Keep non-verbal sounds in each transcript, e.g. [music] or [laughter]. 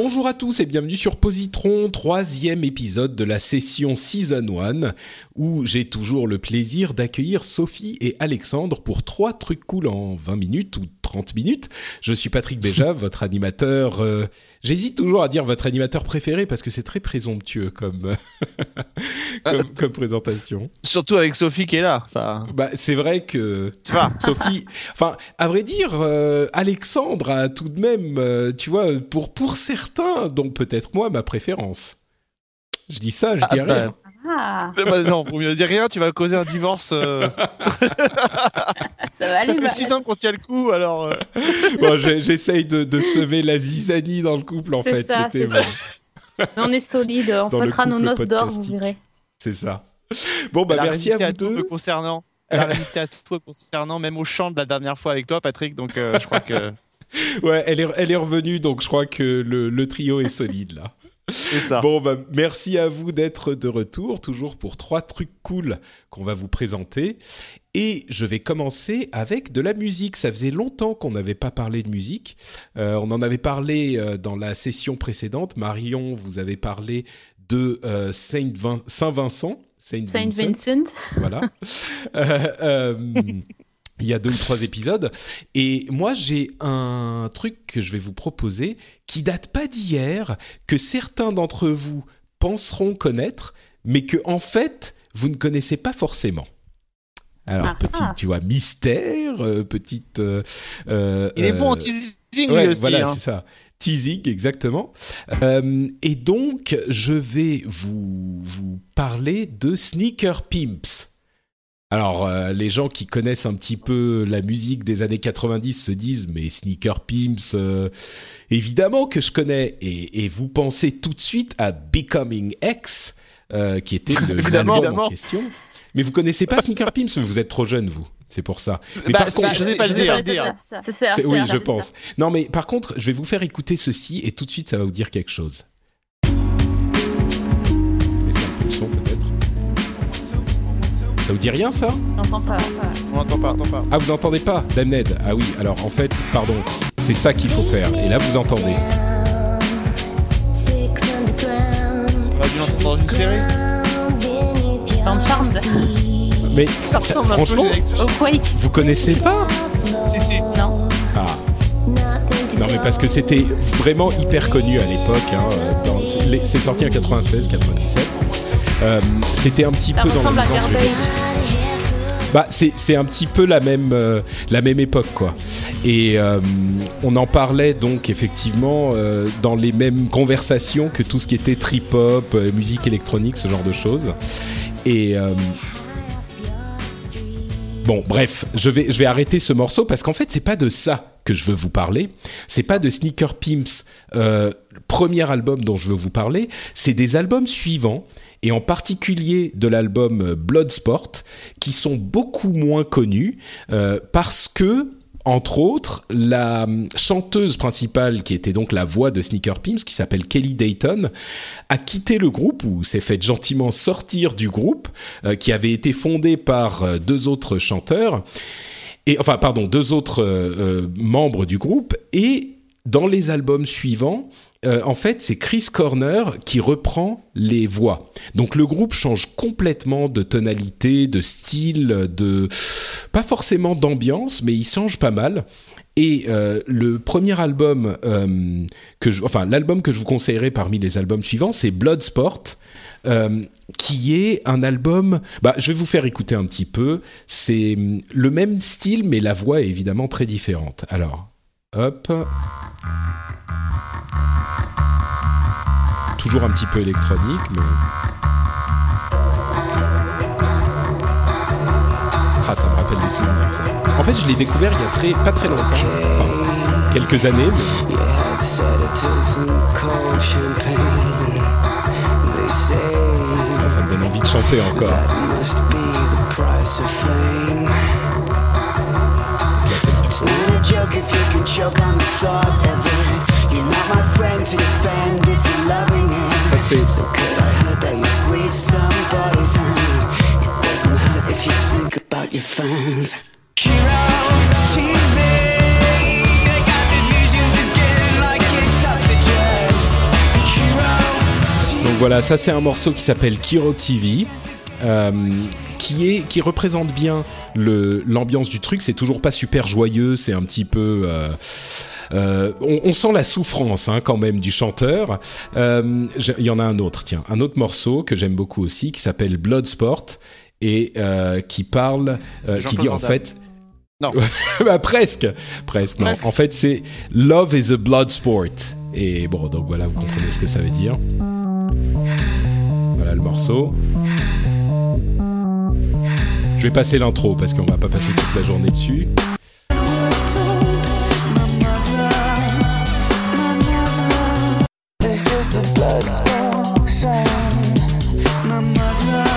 Bonjour à tous et bienvenue sur Positron, troisième épisode de la session Season 1, où j'ai toujours le plaisir d'accueillir Sophie et Alexandre pour trois trucs cool en 20 minutes ou 30 minutes. Je suis Patrick [laughs] Béja, votre animateur. euh, J'hésite toujours à dire votre animateur préféré parce que c'est très présomptueux comme, [laughs] comme, comme présentation. Surtout avec Sophie qui est là. Enfin, Bah, c'est vrai que tu vois. [laughs] Sophie, enfin, à vrai dire, euh, Alexandre a tout de même, euh, tu vois, pour pour certains, dont peut-être moi, ma préférence. Je dis ça, je dis Ah, rien. Ah, bah, bah, non, pour mieux dire rien, tu vas causer un divorce. euh, [laughs] ça va ça aller. fait 6 ans qu'on tient le coup, alors. euh, [laughs] Bon, j'essaye de, de semer la zizanie dans le couple, en C'est fait. ça, bon. ça. On est solide, on [laughs] Dans fêtera nos noces d'or, vous verrez. C'est ça. Bon, bah, elle merci à vous deux. concernant. Elle a résisté à tout concernant, même au chant de la dernière fois avec toi, Patrick. Donc, euh, je crois que Ouais, elle est, elle est revenue, donc je crois que le, le trio est solide, là. C'est ça. Bon, bah, merci à vous d'être de retour, toujours pour trois trucs cool qu'on va vous présenter. Et je vais commencer avec de la musique. Ça faisait longtemps qu'on n'avait pas parlé de musique. Euh, on en avait parlé euh, dans la session précédente. Marion, vous avez parlé de euh, Saint, Vin- Saint-Vincent. Saint, Saint Vincent, Vincent. Voilà. [laughs] Euh, euh, il y a deux ou trois épisodes. Et moi, j'ai un truc que je vais vous proposer qui date pas d'hier, que certains d'entre vous penseront connaître, mais que en fait, vous ne connaissez pas forcément. Alors, Ah petit, ah. tu vois, mystère, euh, petite. euh, euh, Il est bon en euh, teasing Ouais, aussi. voilà, hein. c'est ça. Teasing, exactement. Euh, et donc, je vais vous, vous parler de Sneaker Pimps. Alors, euh, les gens qui connaissent un petit peu la musique des années 90 se disent, mais Sneaker Pimps, euh, évidemment que je connais. Et, et vous pensez tout de suite à Becoming X, euh, qui était [laughs] le Évidemment, en évidemment. question. Mais vous connaissez pas Sneaker Pimps, vous êtes trop jeune, vous. C'est pour ça. Mais Bah, par contre, je sais pas le C'est dire. ça, c'est oui, je pense. Non, mais par contre, je vais vous faire écouter ceci et tout de suite, ça va vous dire quelque chose. Ça vous dit rien, ça J'entends pas. On n'entend pas, on entend pas. Ah, vous entendez pas Damned Ah oui, alors en fait, pardon, c'est ça qu'il faut faire. Et là, vous entendez. On a dû l'entendre dans une série. Dans Charmed. Mais Ça ressemble un peu. Au Quake. vous connaissez pas Si, si. Non. Ah. Non, mais parce que c'était vraiment hyper connu à l'époque. hein, c'est sorti en 96, 97. Euh, c'était un petit Ça peu dans la. Bah, c'est c'est un petit peu la même, euh, la même époque, quoi. Et euh, on en parlait donc effectivement euh, dans les mêmes conversations que tout ce qui était trip-hop, musique électronique, ce genre de choses. Et bon, bref, je vais, je vais arrêter ce morceau parce qu'en fait, c'est pas de ça que je veux vous parler. C'est pas de Sneaker Pimps, euh, premier album dont je veux vous parler. C'est des albums suivants et en particulier de l'album euh, Bloodsport, qui sont beaucoup moins connus euh, parce que entre autres, la hum, chanteuse principale, qui était donc la voix de Sneaker Pimps, qui s'appelle Kelly Dayton, a quitté le groupe ou s'est fait gentiment sortir du groupe, qui avait été fondé par deux autres chanteurs, enfin pardon, deux autres euh, euh, membres du groupe, et dans les albums suivants, euh, en fait, c'est Chris Corner qui reprend les voix. Donc le groupe change complètement de tonalité, de style, de pas forcément d'ambiance, mais il change pas mal. Et le premier album que je, enfin l'album que je vous conseillerais parmi les albums suivants, c'est Bloodsport, euh, qui est un album. Bah, je vais vous faire écouter un petit peu. C'est hum, le même style, mais la voix est évidemment très différente. Alors, hop. Toujours un petit peu électronique, mais. Ah, ça me rappelle des souvenirs, ça. En fait, je l'ai découvert il y a très, pas très longtemps. Enfin, quelques années, mais ah, ça me donne envie de chanter encore. that must voilà, ça c'est un morceau qui s'appelle Kiro TV. euh, qui est qui représente bien l'ambiance du truc c'est toujours pas super joyeux c'est un petit peu euh, euh, on, on sent la souffrance hein, quand même du chanteur. Il y en a un autre, tiens, un autre morceau que j'aime beaucoup aussi, qui s'appelle Bloodsport et qui parle, qui dit en fait, Non. [laughs] bah, presque, presque. Non, Presque. en fait c'est Love is a blood sport. Et bon, donc voilà, vous comprenez ce que ça veut dire. Le morceau. Je vais passer l'intro parce qu'on va pas passer toute la journée dessus.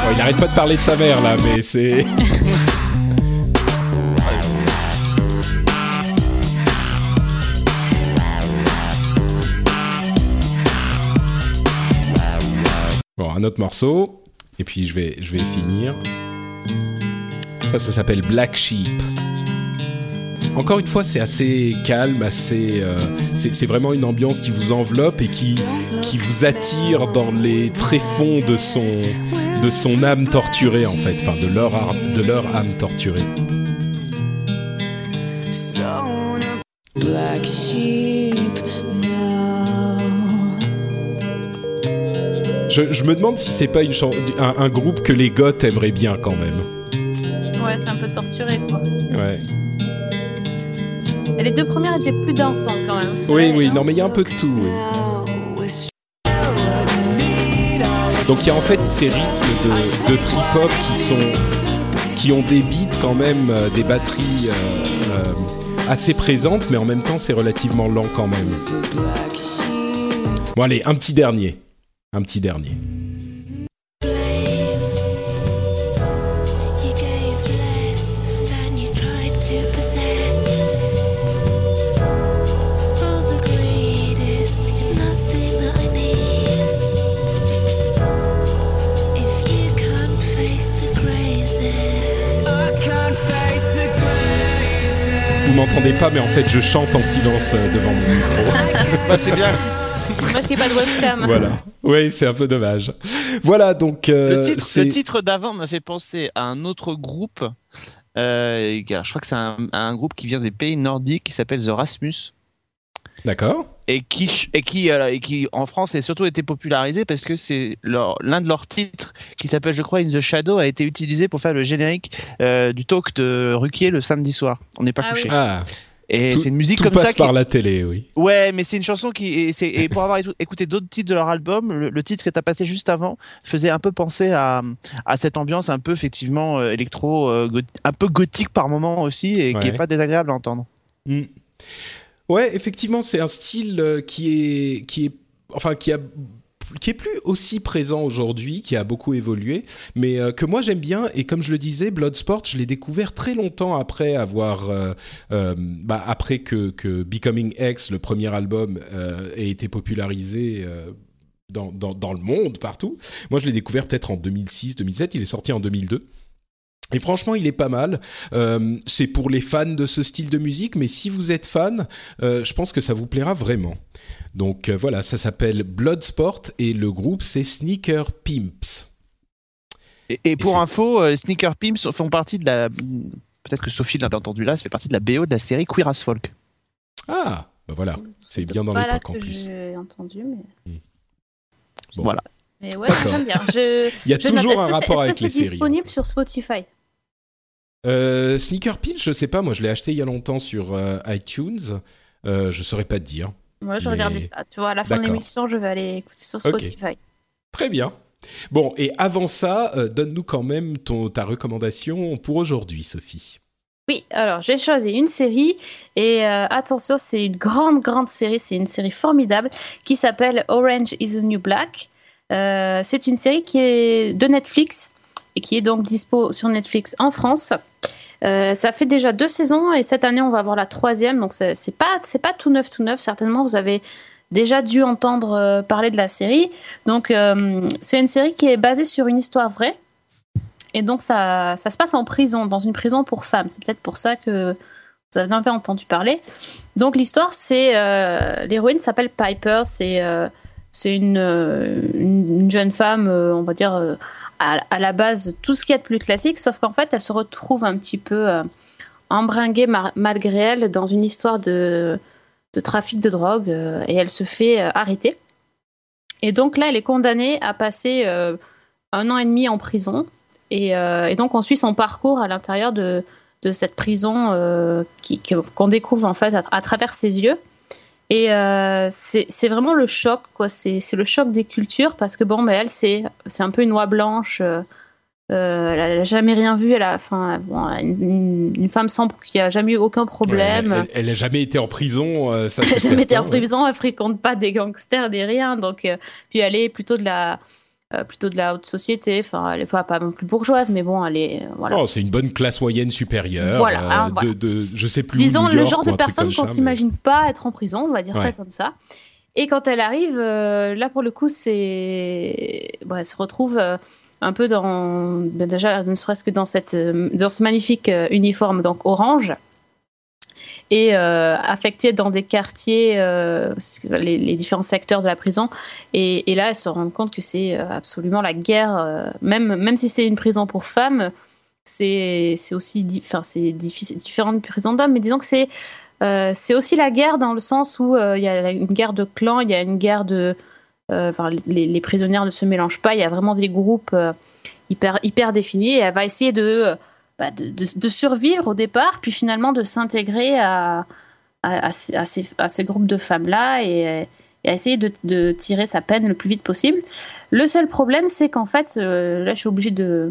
Bon, il arrête pas de parler de sa mère là, mais c'est. [laughs] un autre morceau, et puis je vais, je finir. Ça, ça s'appelle Black Sheep. Encore une fois, c'est assez calme, assez. euh, c'est vraiment une ambiance qui vous enveloppe et qui, qui vous attire dans les tréfonds de son, de son âme torturée, en fait. Enfin, de leur âme torturée. Je, je me demande si c'est pas une un, un groupe que les goths aimeraient bien quand même. Ouais, c'est un peu torturé, quoi. Ouais. Et les deux premières étaient plus dansantes, quand même. Oui, oui, non, mais il y a un peu de tout. oui. Donc il y a en fait ces rythmes de, de trip-hop qui sont qui ont des beats quand même, euh, des batteries euh, euh, assez présentes, mais en même temps c'est relativement lent quand même. Bon allez, un petit dernier, un petit dernier. You gave less than you tried to possess. All the greed is nothing that I need. If you can't face the crazes. I can't face the glazes. Vous m'entendez pas, mais en fait je chante en silence euh, devant mon micro. Bah, c'est bien. Dommage qu'il n'y ait pas de webcam. voilà. Oui, c'est un peu dommage. Voilà, donc euh, Le titre, c'est- le titre d'avant m'a fait penser à un autre groupe. Euh, je crois que c'est un, un groupe qui vient des pays nordiques qui s'appelle The Rasmus D'accord. et qui et qui euh, et qui en France a surtout été popularisé parce que c'est l'un de leurs titres qui s'appelle je crois In the Shadow a été utilisé pour faire le générique euh, du talk de Ruquier le samedi soir. On n'est pas Ah couché. Ah, Et c'est une musique tout comme passe ça qui par la télé, oui. Ouais, mais c'est une chanson qui et, et pour avoir écou- écouté d'autres titres de leur album, le, le titre que tu as passé juste avant faisait un peu penser à, à cette ambiance un peu effectivement euh, électro, euh, un peu gothique par moment aussi et qui est pas désagréable à entendre. Mm. Ouais, effectivement, c'est un style euh, qui est qui est enfin qui a qui est plus aussi présent aujourd'hui, qui a beaucoup évolué, mais euh, que moi j'aime bien. Et comme je le disais, Bloodsport, je l'ai découvert très longtemps après avoir, euh, euh, bah, après que, que Becoming X, le premier album, ait été popularisé. dans, dans, dans le monde, partout. Moi, je l'ai découvert peut-être en 2006, 2007. Il est sorti en 2002. Et franchement, il est pas mal. Euh, c'est pour les fans de ce style de musique, mais si vous êtes fan, euh, je pense que ça vous plaira vraiment. Donc euh, voilà, ça s'appelle Bloodsport et le groupe c'est Sneaker Pimps. Et, et pour info, euh, Sneaker Pimps font partie de la peut-être que Sophie l'avait entendu là, ça fait partie de la BO de la série Queer as Folk. Ah, bah voilà, c'est bien dans l'époque en plus. j'ai entendu, mais. Bon. Voilà. Mais ouais, j'aime bien. Je, Il y a je note. toujours Est-ce un rapport avec Est-ce que les c'est séries. disponible sur Spotify? Euh, Sneaker Pinch, je sais pas, moi je l'ai acheté il y a longtemps sur euh, iTunes. Euh, je saurais pas te dire. Moi, je Mais- regardais ça. Tu vois, à la fin de l'émission, je vais aller écouter sur. Spotify. Très bien. Bon, et avant ça, euh, donne-nous quand même ton, ta recommandation pour aujourd'hui, Sophie. Oui, alors j'ai choisi une série et euh, attention, c'est une grande, grande série, c'est une série formidable qui s'appelle Orange is the New Black. Euh, c'est une série qui est de Netflix et qui est donc dispo sur Netflix en France. Euh, ça fait déjà deux saisons et cette année on va avoir la troisième, donc c'est pas c'est pas tout neuf tout neuf. Certainement vous avez déjà dû entendre euh, parler de la série. Donc euh, c'est une série qui est basée sur une histoire vraie. Et donc, ça, ça se passe en prison, dans une prison pour femmes. C'est peut-être pour ça que vous en avez entendu parler. Donc, l'histoire, c'est. L'héroïne s'appelle Piper. C'est c'est une, une, une jeune femme, on va dire, à, la base, tout ce qu'il y a de plus classique, sauf qu'en fait, elle se retrouve un petit peu euh, embringuée malgré elle dans une histoire de, trafic de drogue euh, et elle se fait euh, arrêter. Et donc là, elle est condamnée à passer un an et demi en prison. Et, donc, on suit son parcours à l'intérieur de, cette prison qu'on découvre en fait à travers ses yeux. Et euh, c'est vraiment le choc, quoi. C'est le choc des cultures parce que bon, ben, elle, c'est un peu une oie blanche. euh, euh, elle n'a jamais rien vu. Elle a, enfin, bon, une, une femme sans qui a jamais eu aucun problème. Ouais, elle, elle a jamais été en prison, euh, ça [laughs] Elle n'a jamais été en ouais. prison, elle fréquente pas des gangsters, des rien. Donc, euh, puis elle est plutôt de la, euh, plutôt de la haute société. Enfin, elle est pas non plus bourgeoise, mais bon, elle est, euh, voilà. Oh, c'est une bonne classe moyenne supérieure. Voilà, euh, hein, de, voilà. de- je sais plus. où, Disons le genre de personne qu'on mais- s'imagine pas être en prison, on va dire ça comme ça. Et quand elle arrive, euh, là pour le coup, c'est, bon, elle se retrouve euh, un peu dans, ben, déjà ne serait-ce que dans cette, dans ce magnifique uniforme donc orange, et euh, affectée dans des quartiers, euh, les, différents secteurs de la prison. Et, là, elle se rend compte que c'est euh, absolument la guerre, même même si c'est une prison pour femmes, c'est aussi, enfin c'est différent d'une prison d'hommes, mais disons que c'est aussi la guerre dans le sens où il y a une guerre de clans, il y a une guerre de. Enfin, les, les prisonnières ne se mélangent pas, il y a vraiment des groupes hyper, hyper définis et elle va essayer de, bah, de, de- de survivre au départ, puis finalement de s'intégrer à, à, à ces, à ces- groupes de femmes-là et, et à essayer de, de tirer sa peine le plus vite possible. Le seul problème, c'est qu'en fait, euh, là, je suis obligée de,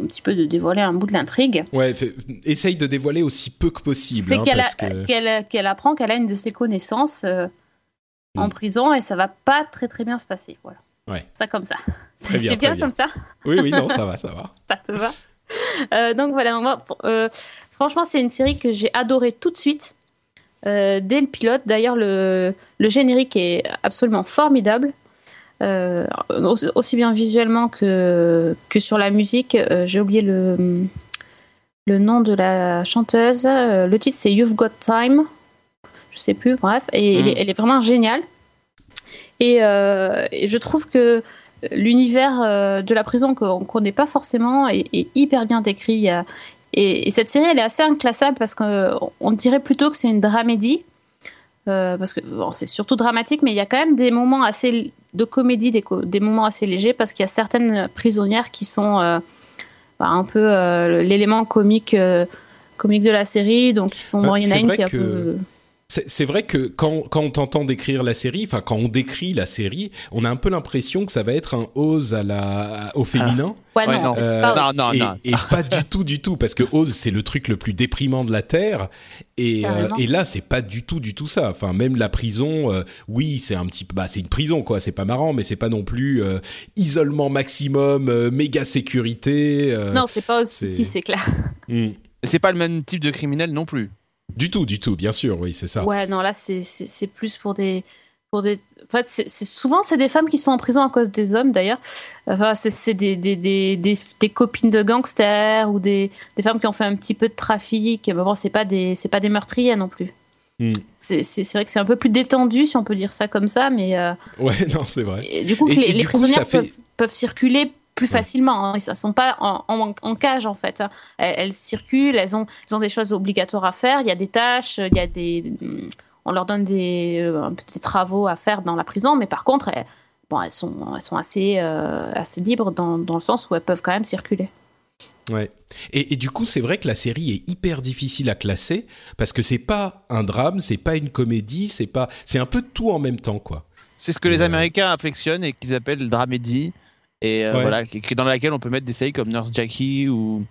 un petit peu de dévoiler un bout de l'intrigue. Ouais, fait- essaye de dévoiler aussi peu que possible. C'est hein, qu'elle que- apprend qu'elle a une de ses connaissances euh, en Mm. prison et ça va pas très très bien se passer. Voilà. Ouais. Ça comme ça. C'est bien. comme ça. Oui, oui, non, ça va, ça va. [laughs] Ça te va? [laughs] Euh, donc voilà. euh, franchement, c'est une série que j'ai adorée tout de suite. euh, dès le pilote, d'ailleurs, le, le générique est absolument formidable. Aussi, bien visuellement que, que sur la musique. J'ai oublié le, le nom de la chanteuse. Le titre, c'est You've Got Time. Je sais plus, bref. Et elle, est, elle est vraiment géniale. Et, et je trouve que l'univers euh, de la prison qu'on connaît pas forcément est, est hyper bien décrit. Et, et cette série, elle est assez inclassable parce qu'on dirait plutôt que c'est une dramédie. Euh, parce que bon, c'est surtout dramatique, mais il y a quand même des moments assez de comédie, des, moments assez légers, parce qu'il y a certaines prisonnières qui sont euh, bah, un peu euh, l'élément comique, euh, comique de la série. Donc, ils sont. Bah, c'est une qui est un peu. C'est vrai que quand, quand on t'entend décrire la série, enfin quand on décrit la série, on a un peu l'impression que ça va être un Oz à la, au féminin. Ouais, Ouais, non, Euh, pas non, non, et, non. et pas du tout, du tout, parce que Oz c'est le truc le plus déprimant de la terre, et, euh, et là c'est pas du tout, du tout ça. Enfin même la prison, euh, oui c'est un petit, bah c'est une prison quoi, c'est pas marrant, mais c'est pas non plus euh, isolement maximum, euh, méga sécurité. euh, Non, c'est pas c'est- aussi, c'est clair. hmm. C'est pas le même type de criminel non plus. Du tout, du tout, bien sûr, oui c'est ça. Ouais, non, là, c'est- plus pour des. Pour des... En fait, c'est souvent, c'est des femmes qui sont en prison à cause des hommes, d'ailleurs. Enfin, c'est des, des, des, des, copines de gangsters ou des, des femmes qui ont fait un petit peu de trafic. Mais bon, c'est pas des, c'est pas des meurtriers non plus. Hmm. C'est c'est- c'est vrai que c'est un peu plus détendu, si on peut dire ça comme ça, mais euh, Ouais, [laughs] non c'est vrai. et du coup, Et- que les, coup, prisonnières fait- peuvent, peuvent circuler plus facilement. Hein. Ils ne sont pas en, en- en cage, en fait. Elles, elles circulent, elles ont, elles ont des choses obligatoires à faire. Il y a des tâches, il y a des, on leur donne des euh, petits travaux à faire dans la prison, mais par contre, elles, bon, elles sont, elles sont assez, euh, assez libres dans, dans le sens où elles peuvent quand même circuler. Ouais. Et, et du coup, c'est vrai que la série est hyper difficile à classer parce que c'est pas un drame, c'est pas une comédie, c'est pas, c'est un peu tout en même temps, quoi. C'est ce que les Ouais. Américains affectionnent et qu'ils appellent dramédie. Et euh, Ouais. voilà, qui- dans laquelle on peut mettre des séries comme Nurse Jackie ou,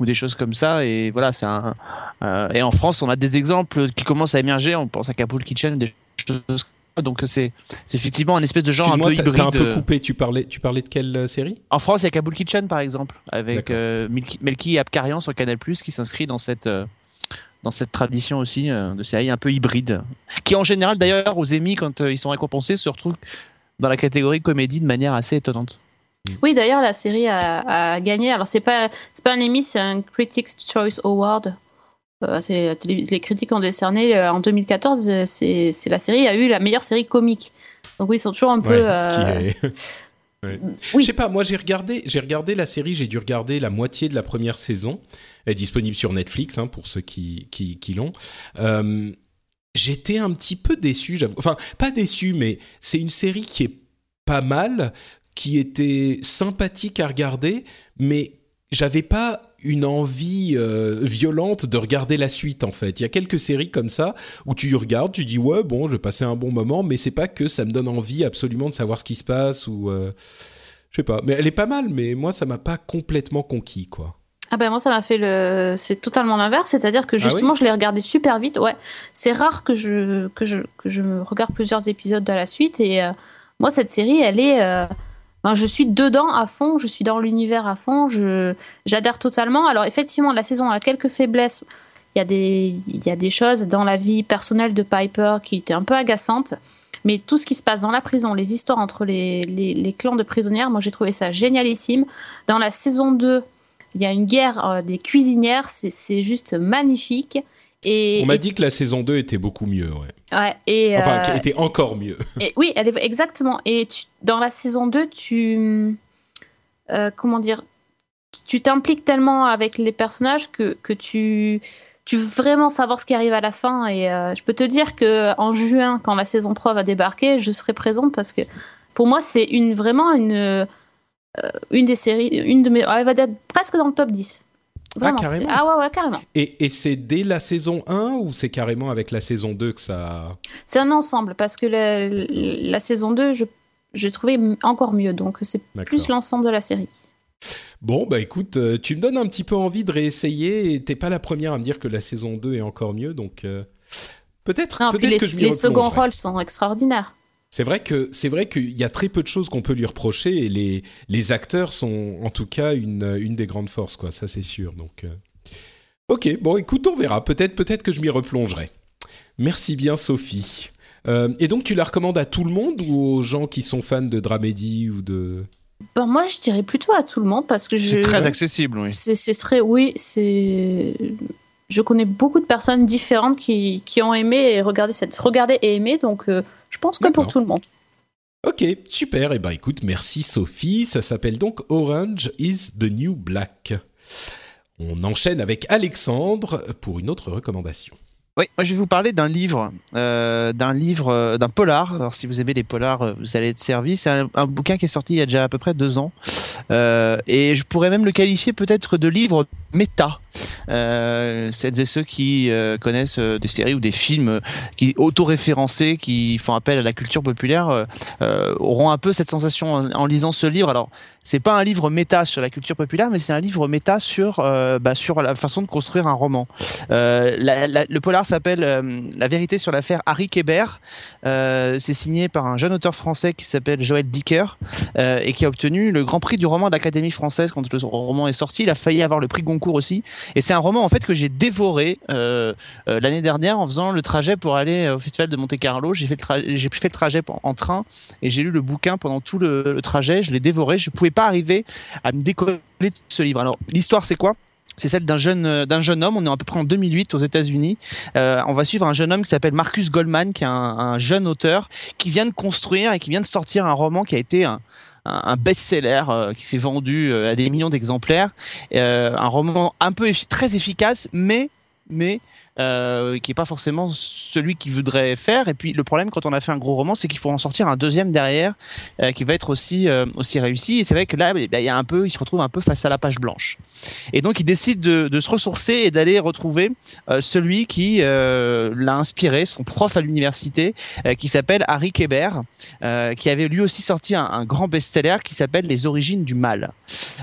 ou des choses comme ça. Et voilà, c'est un. euh, et en France, on a des exemples qui commencent à émerger. On pense à Kapoor Kitchen, des choses. Donc c'est c'est effectivement un espèce de genre un peu hybride. un peu euh. coupé. Tu parlais, tu parlais de quelle euh, série? En France, il y a Kaboul Kitchen, par exemple, avec euh, Melki, et Abkarian sur Canal+, qui s'inscrit dans cette, euh, dans cette tradition aussi euh, de série un peu hybride, qui en général, d'ailleurs, aux Emmy, quand euh, ils sont récompensés, se retrouvent dans la catégorie comédie de manière assez étonnante. Oui, d'ailleurs, la série a, a gagné. Alors, c'est pas, c'est pas un Emmy, c'est un Critics' Choice Award. Euh, c'est la les critiques ont décerné euh, en 2014. euh, C'est c'est la série a eu la meilleure série comique. Donc oui, ils sont toujours un peu. Ouais, ce qui euh, est- [laughs] Ouais. [laughs] Oui. Je sais pas, moi j'ai regardé, j'ai regardé la série, j'ai dû regarder la moitié de la première saison. Elle est disponible sur Netflix, hein, pour ceux qui, qui, qui l'ont. J'étais un petit peu déçu, j'avoue. Enfin, pas déçu, mais c'est une série qui est pas mal, qui était sympathique à regarder, mais j'avais pas une envie euh, violente de regarder la suite en fait. Il y a quelques séries comme ça où tu regardes, tu dis ouais bon, je vais passer un bon moment, mais c'est pas que ça me donne envie absolument de savoir ce qui se passe ou euh, je sais pas. Mais elle est pas mal, mais moi ça m'a pas complètement conquis quoi. Ah ben moi ça m'a fait le c'est totalement l'inverse, c'est-à-dire que Ah oui justement je l'ai regardé super vite. Ouais, c'est rare que je que je que je regarde plusieurs épisodes à la suite et euh, moi cette série elle est enfin, je suis dedans à fond, je suis dans l'univers à fond, je j'adhère totalement. Alors effectivement la saison a quelques faiblesses. Il y a des il y a des choses dans la vie personnelle de Piper qui étaient un peu agaçantes. Mais tout ce qui se passe dans la prison, les histoires entre les, les, les clans de prisonnières, moi j'ai trouvé ça génialissime. Dans la saison 2, il y a une guerre euh, des cuisinières, c'est c'est juste magnifique. Et, On m'a et- dit que la saison 2 était beaucoup mieux, ouais. Ouais, et, Enfin, euh, qu'elle était encore mieux. et- oui, elle est exactement. Et tu- dans la saison 2, tu euh, comment dire, tu t'impliques tellement avec les personnages que, que tu tu veux vraiment savoir ce qui arrive à la fin. Et euh, je peux te dire que en juin, quand la saison 3 va débarquer, je serai présente parce que pour moi, c'est une vraiment une euh, une des séries, une de mes, elle va être presque dans le top 10. Vraiment, carrément. Ah ouais, ouais, carrément. Et, et c'est dès la saison 1 ou c'est carrément avec la saison 2 que ça... C'est un ensemble parce que la, la saison 2, je, j'ai trouvé encore mieux. Donc c'est plus l'ensemble de la série. Bon, bah écoute, euh, tu me donnes un petit peu envie de réessayer et t'es pas la première à me dire que la saison 2 est encore mieux, donc euh, peut-être les, que je les seconds rôles sont extraordinaires. C'est vrai que c'est vrai qu'il y a très peu de choses qu'on peut lui reprocher et les les acteurs sont en tout cas une une des grandes forces quoi, ça c'est sûr. Donc euh, ok, bon écoute, on verra. Peut-être peut-être que je m'y replongerai. Merci bien Sophie. Euh, et donc tu la recommandes à tout le monde ou aux gens qui sont fans de dramédie ou de Ben, moi, je dirais plutôt à tout le monde parce que je. C'est très accessible, oui. C'est c'est très. Oui, c'est. Je connais beaucoup de personnes différentes qui, qui ont aimé et regardé cette. Regardé et aimé, donc euh, je pense que pour tout le monde. Ok, super. Et ben écoute, merci Sophie. Ça s'appelle donc Orange is the New Black. On enchaîne avec Alexandre pour une autre recommandation. Oui, moi je vais vous parler d'un livre, euh, d'un livre, euh, d'un polar. Alors si vous aimez les polars, euh, vous allez être servi. C'est un, un bouquin qui est sorti il y a déjà à peu près deux ans, Euh, et je pourrais même le qualifier peut-être de livre méta. Euh, celles et ceux qui euh, connaissent des séries ou des films qui auto-référencés, qui font appel à la culture populaire, auront un peu cette sensation en, lisant ce livre. Alors c'est pas un livre méta sur la culture populaire, mais c'est un livre méta sur bah, sur la façon de construire un roman. Le polar s'appelle La vérité sur l'affaire Harry Kébert. C'est signé par un jeune auteur français qui s'appelle Joël Dicker et qui a obtenu le grand prix du roman de l'Académie française quand le roman est sorti. Il a failli avoir le prix Goncourt aussi. Et c'est un roman en fait que j'ai dévoré euh, euh, l'année dernière en faisant le trajet pour aller au festival de Monte Carlo. J'ai fait le trajet en, train et j'ai lu le bouquin pendant tout le, trajet. Je l'ai dévoré. Je pouvais pas arriver à me décoller de ce livre. Alors l'histoire c'est quoi? C'est celle d'un jeune euh, d'un jeune homme. On est à peu près en 2008 aux États-Unis. On va suivre un jeune homme qui s'appelle Marcus Goldman, qui est un, un jeune auteur qui vient de construire et qui vient de sortir un roman qui a été un, un best-seller euh, qui s'est vendu euh, à des millions d'exemplaires. Euh, un roman un peu très efficace, mais mais euh, qui est pas forcément celui qu'il voudrait faire. Et puis le problème quand on a fait un gros roman, c'est qu'il faut en sortir un deuxième derrière euh, qui va être aussi euh, aussi réussi. Et c'est vrai que là, bah, il y a un peu, il se retrouve un peu face à la page blanche. Et donc il décide de, se ressourcer et d'aller retrouver celui qui l'a inspiré, son prof à l'université, qui s'appelle Harry Kéber, qui avait lui aussi sorti un, grand best-seller qui s'appelle Les origines du mal.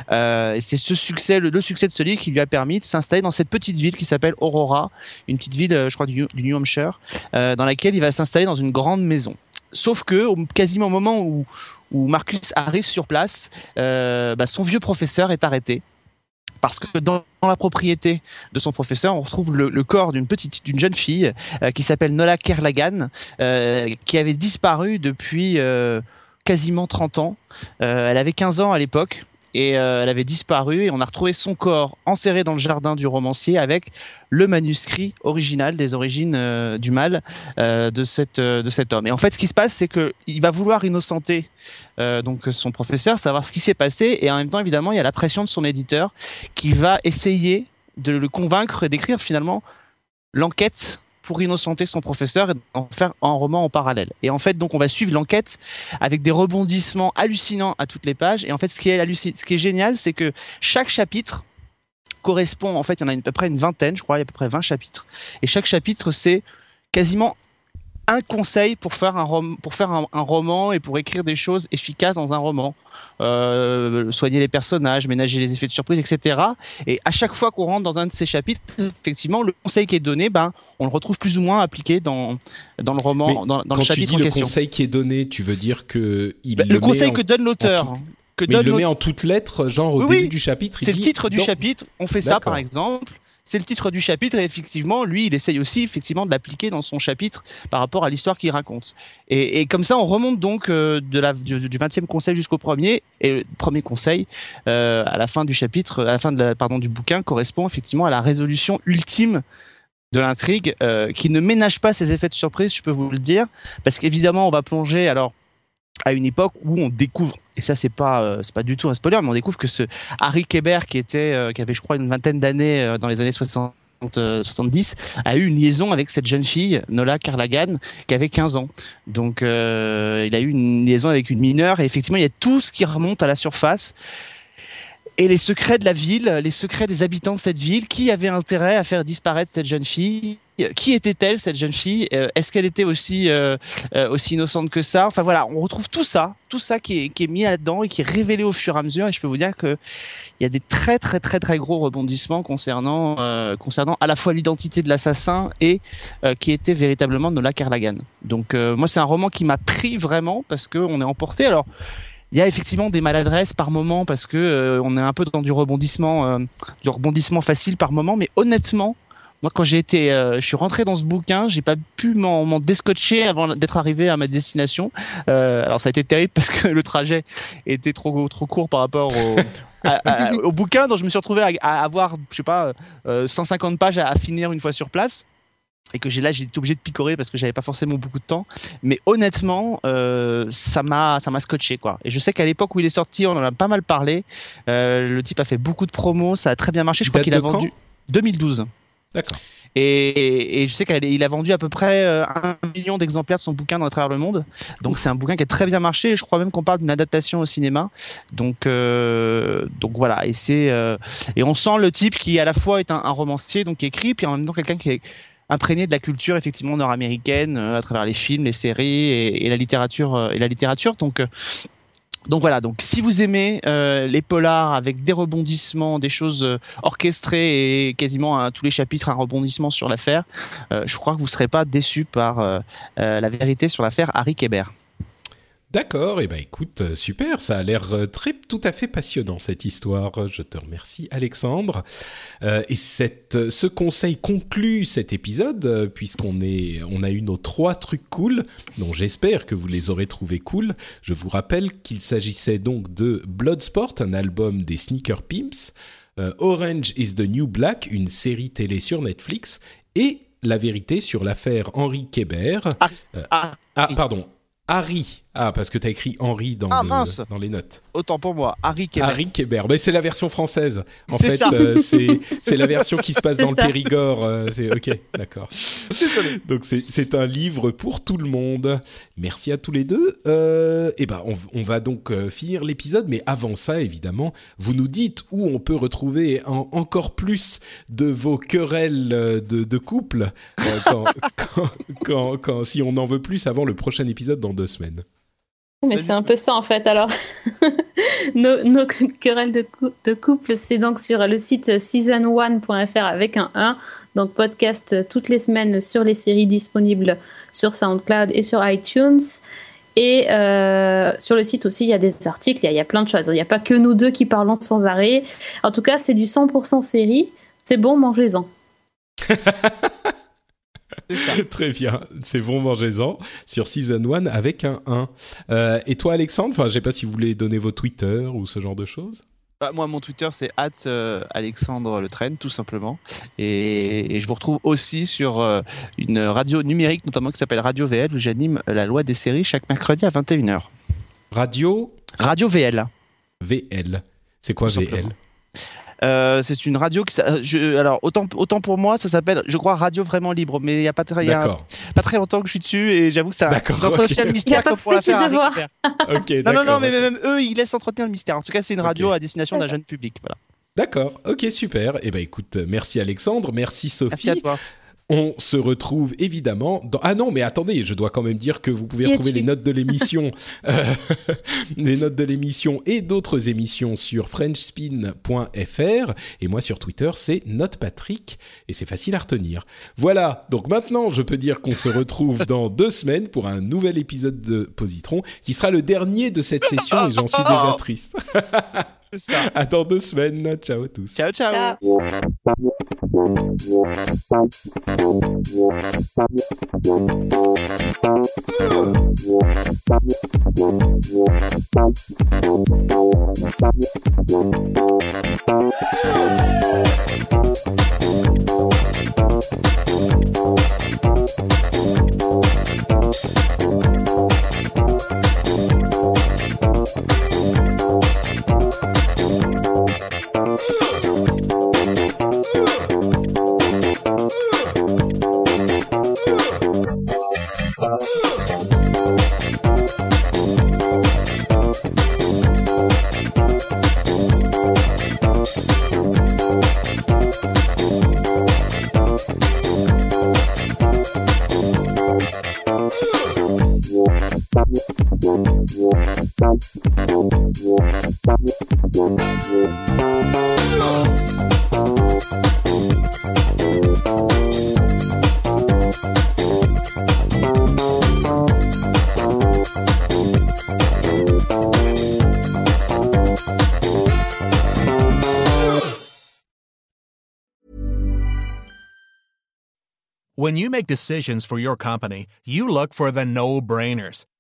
C'est ce succès, le, succès de ce livre qui lui a permis de s'installer dans cette petite ville qui s'appelle Aurora, une petite ville, euh, je crois, du, New Hampshire, euh, dans laquelle il va s'installer dans une grande maison. Sauf que, au, quasiment au moment où, Marcus arrive sur place, euh, bah, son vieux professeur est arrêté. Parce que dans la propriété de son professeur, on retrouve le, corps d'une petite, d'une jeune fille qui s'appelle Nola Kerlagan, qui avait disparu depuis quasiment 30 ans. Elle avait 15 ans à l'époque et euh, elle avait disparu et on a retrouvé son corps enserré dans le jardin du romancier avec le manuscrit original des origines euh, du mal euh, de, de cet homme. Et en fait, ce qui se passe, c'est que il va vouloir innocenter donc son professeur, savoir ce qui s'est passé, et en même temps, évidemment, il y a la pression de son éditeur qui va essayer de le convaincre d'écrire finalement l'enquête pour innocenter son professeur et en faire un roman en parallèle. Et en fait, donc, on va suivre l'enquête avec des rebondissements hallucinants à toutes les pages. Et en fait, ce qui est, ce qui est génial, c'est que chaque chapitre correspond, en fait, il y en a à peu près une vingtaine, je crois, il y a à peu près 20 chapitres. Et chaque chapitre, c'est quasiment un conseil pour faire un, rom- pour faire un, un roman et pour écrire des choses efficaces dans un roman. Euh, soigner les personnages, ménager les effets de surprise, etc. Et à chaque fois qu'on rentre dans un de ces chapitres, effectivement, le conseil qui est donné, ben, on le retrouve plus ou moins appliqué dans, dans le roman, Mais dans, dans Quand le tu chapitre dis en le conseil qui est donné, tu veux dire que il Ben, le, le conseil met en- que donne l'auteur, que mais il donne le met en toutes lettres, genre au Oui, début oui. du chapitre. c'est le dit titre du dans- chapitre. On fait ça, par exemple. C'est le titre du chapitre et effectivement, lui, il essaye aussi effectivement de l'appliquer dans son chapitre par rapport à l'histoire qu'il raconte. Et, comme ça, on remonte donc euh, de la, du, du 20e conseil jusqu'au premier. Et le premier conseil, euh, à la fin du chapitre, à la fin de la, pardon, du bouquin, correspond effectivement à la résolution ultime de l'intrigue, euh, qui ne ménage pas ses effets de surprise, je peux vous le dire, parce qu'évidemment, on va plonger alors à une époque où on découvre, et ça c'est pas euh, c'est pas du tout un spoiler, mais on découvre que ce Harry Kéber qui était euh, qui avait je crois une vingtaine d'années euh, dans les années 60 euh, 70 a eu une liaison avec cette jeune fille Nola Carlagan qui avait 15 ans. Donc il a eu une liaison avec une mineure et effectivement il y a tout ce qui remonte à la surface et les secrets de la ville, les secrets des habitants de cette ville, qui avait intérêt à faire disparaître cette jeune fille? Qui était-elle cette jeune fille? Euh, Est-ce qu'elle était aussi euh, euh, aussi innocente que ça? Enfin voilà, on retrouve tout ça, tout ça qui est, qui est mis là-dedans et qui est révélé au fur et à mesure. Et je peux vous dire que il y a des très très très très gros rebondissements concernant euh, concernant à la fois l'identité de l'assassin et euh, qui était véritablement Nola Carlagan. Donc euh, moi c'est un roman qui m'a pris vraiment parce que on est emporté. Alors il y a effectivement des maladresses par moment parce que euh, on est un peu dans du rebondissement euh, du rebondissement facile par moment, mais honnêtement moi, quand j'ai été, euh, je suis rentré dans ce bouquin, j'ai pas pu m'en descotcher avant d'être arrivé à ma destination. Alors ça a été terrible parce que le trajet était trop trop court par rapport au, bouquin, donc je me suis retrouvé à, avoir, je sais pas, euh, 150 pages à finir une fois sur place. Et que j'ai là, j'ai été obligé de picorer parce que j'avais pas forcément beaucoup de temps. Mais honnêtement, euh, ça m'a, ça m'a scotché quoi. Et je sais qu'à l'époque où il est sorti, on en a pas mal parlé. Euh, le type a fait beaucoup de promos, ça a très bien marché. Je crois qu'il a vendu 2012. D'accord. Et, et, et je sais qu'il a vendu à peu près euh, un million d'exemplaires de son bouquin dans à travers le monde. Donc c'est un bouquin qui a très bien marché. Et je crois même qu'on parle d'une adaptation au cinéma. Donc euh, donc voilà. Et c'est euh, et on sent le type qui à la fois est un, un romancier donc qui écrit, puis en même temps quelqu'un qui est imprégné de la culture effectivement nord-américaine euh, à travers les films, les séries et, et la littérature euh, la littérature. Donc euh, donc voilà, donc si vous aimez les polars avec des rebondissements, des choses orchestrées et quasiment à tous les chapitres un rebondissement sur l'affaire, je crois que vous ne serez pas déçu par la vérité sur l'affaire Harry Kéber. D'accord, et ben écoute, euh, super, ça a l'air euh, très tout à fait passionnant cette histoire. Je te remercie Alexandre. Euh, et cette, ce conseil conclut cet épisode puisqu'on est, on a eu nos trois trucs cool, dont j'espère que vous les aurez trouvés cool. Je vous rappelle qu'il s'agissait donc de Bloodsport, un album des Sneaker Pimps, euh, Orange is the New Black, une série télé sur Netflix, et la vérité sur l'affaire Henri Kéber. Harry, Euh, Harry. Ah, pardon. Harry, Ah, parce que t'as écrit Henri dans, Ah, le- mince. dans les notes. Autant pour moi, Harry Kéber. Harry Kéber. Mais c'est la version française. En fait, euh, c'est c'est la version qui se passe [laughs] dans le. Périgord. euh, c'est ok, [laughs] d'accord. Désolé. Donc c'est c'est un livre pour tout le monde. Merci à tous les deux. Euh, et ben on, on va donc euh, finir l'épisode, mais avant ça, évidemment, vous nous dites où on peut retrouver en- encore plus de vos querelles de, de couple euh, quand, [laughs] quand, quand, quand- si on en veut plus avant le prochain épisode dans deux semaines. Mais c'est un peu ça en fait. Alors, [laughs] nos, nos querelles de, cou- de couple, c'est donc sur le site season1.fr avec un 1. Donc, podcast euh, toutes les semaines sur les séries disponibles sur SoundCloud et sur iTunes. Et euh, sur le site aussi, il y a des articles, il y a, il y a plein de choses. Il n'y a pas que nous deux qui parlons sans arrêt. En tout cas, c'est du 100% série. C'est bon, mangez-en. [laughs] [laughs] Très bien, c'est bon, mangez-en sur Season 1 avec un 1. Euh, et toi, Alexandre, enfin, je sais pas si vous voulez donner vos Twitter ou ce genre de choses. Bah, moi, mon Twitter, c'est Alexandre Le Train, tout simplement. Et, et je vous retrouve aussi sur euh, une radio numérique, notamment qui s'appelle Radio VL, où j'anime la loi des séries chaque mercredi à 21h. Radio Radio VL. VL. C'est quoi Tout VL simplement. Euh, c'est une radio qui. Je, alors, autant, autant pour moi, ça s'appelle, je crois, Radio Vraiment Libre. Mais il n'y a, pas très- il y a D'accord. pas très longtemps que je suis dessus et j'avoue que ça entretient ok. le mystère Il a pas comme pour la faire [laughs] Non, non, non, mais même eux, ils laissent entretenir le mystère. En tout cas, c'est une radio à destination d'un jeune public. Voilà. D'accord, ok, super. Eh ben écoute, merci Alexandre, merci Sophie. Merci à toi. On se retrouve évidemment dans... Ah non, mais attendez, je dois quand même dire que vous pouvez retrouver les notes de l'émission, [laughs] euh, [laughs] les notes de l'émission et d'autres émissions sur frenchspin.fr et moi sur Twitter, c'est notepatrick et c'est facile à retenir. Voilà, donc maintenant, je peux dire qu'on se retrouve [laughs] dans deux semaines pour un nouvel épisode de Positron qui sera le dernier de cette session et j'en suis déjà triste. C'est ça. À dans deux semaines. Ciao à tous. Ciao, ciao. Ciao. When you make decisions for your company, you look for the no brainers.